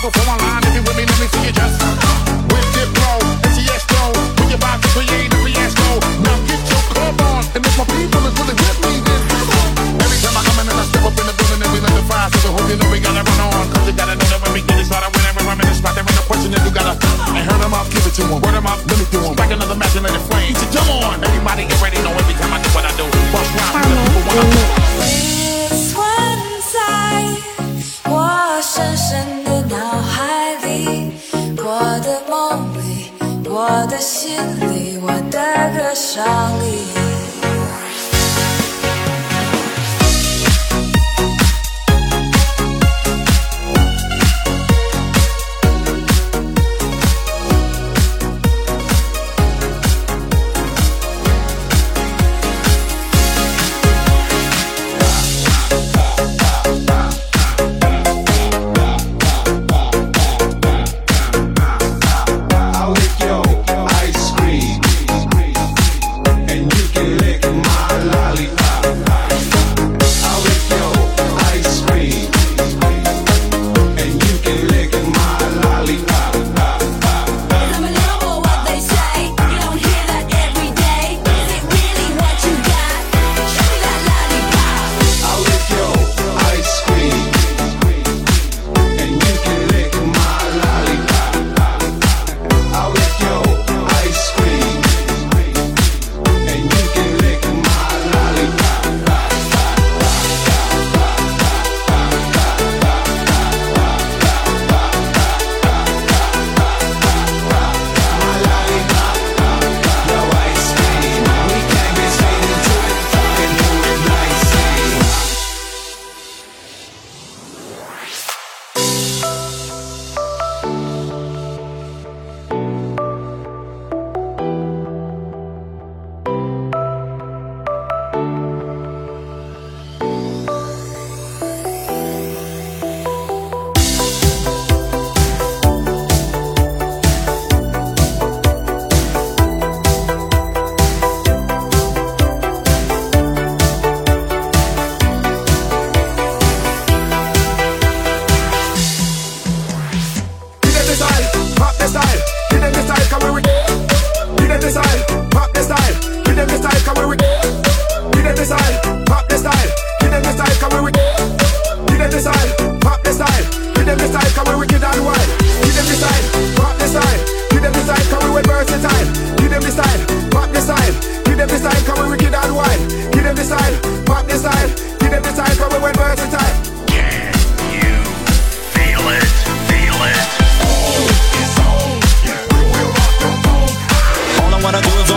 people from online. If you with me, let me see you just. With it flow, NCS flow. When you vibe to create a fiasco. Now get your club on. And if my people is really with me, then every time I come in and I step up in the building and we let the fire. So I hope you know we gotta run on. Cause you gotta know that when we get it started, whenever I'm in the spot, there ain't no question that you gotta. And hurt 'em up, give it to 'em. Word 'em up, let me do 'em. Strike another match and let it flame. So come on. Everybody get ready, know every time I do what I do. Bust round, let people wanna. 存在我深深的 我的心里，我的歌声里。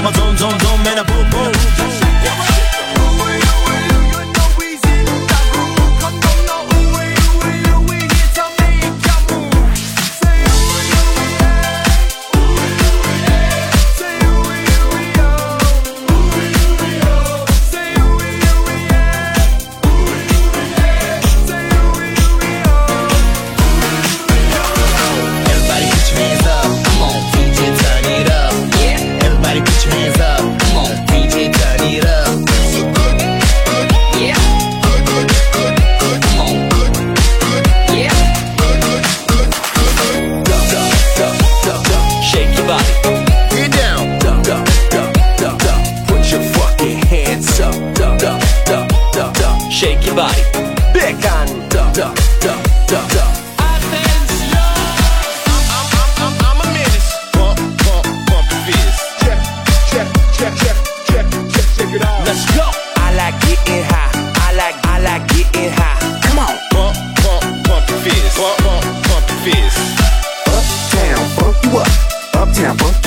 I'm a zone, zone, zone, man, a boom, boom. Uptown, funk you up. Come on, baby, work it out, baby, baby, work it out, baby, baby, work it out, baby, baby, it out.